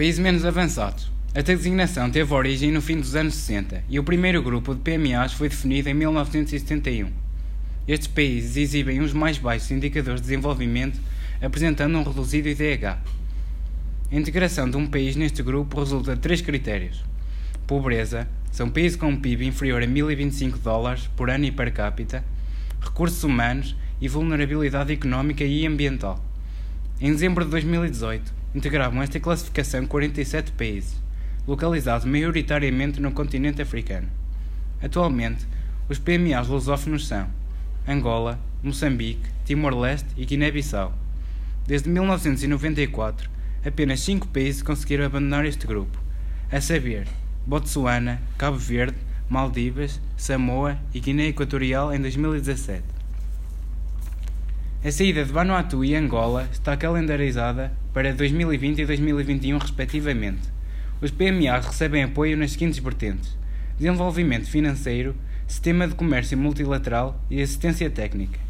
Países menos avançados. A designação teve origem no fim dos anos 60 e o primeiro grupo de PMAs foi definido em 1971. Estes países exibem os mais baixos indicadores de desenvolvimento, apresentando um reduzido IDH. A integração de um país neste grupo resulta de três critérios: pobreza, são países com um PIB inferior a 1025 dólares por ano e per capita, recursos humanos e vulnerabilidade económica e ambiental. Em dezembro de 2018, integravam esta classificação 47 países, localizados maioritariamente no continente africano. Atualmente, os PMAs lusófonos são Angola, Moçambique, Timor-Leste e Guiné-Bissau. Desde 1994, apenas cinco países conseguiram abandonar este grupo, a saber, Botsuana, Cabo Verde, Maldivas, Samoa e Guiné Equatorial em 2017. A saída de Vanuatu e Angola está calendarizada para 2020 e 2021, respectivamente. Os PMAs recebem apoio nas seguintes vertentes: desenvolvimento financeiro, sistema de comércio multilateral e assistência técnica.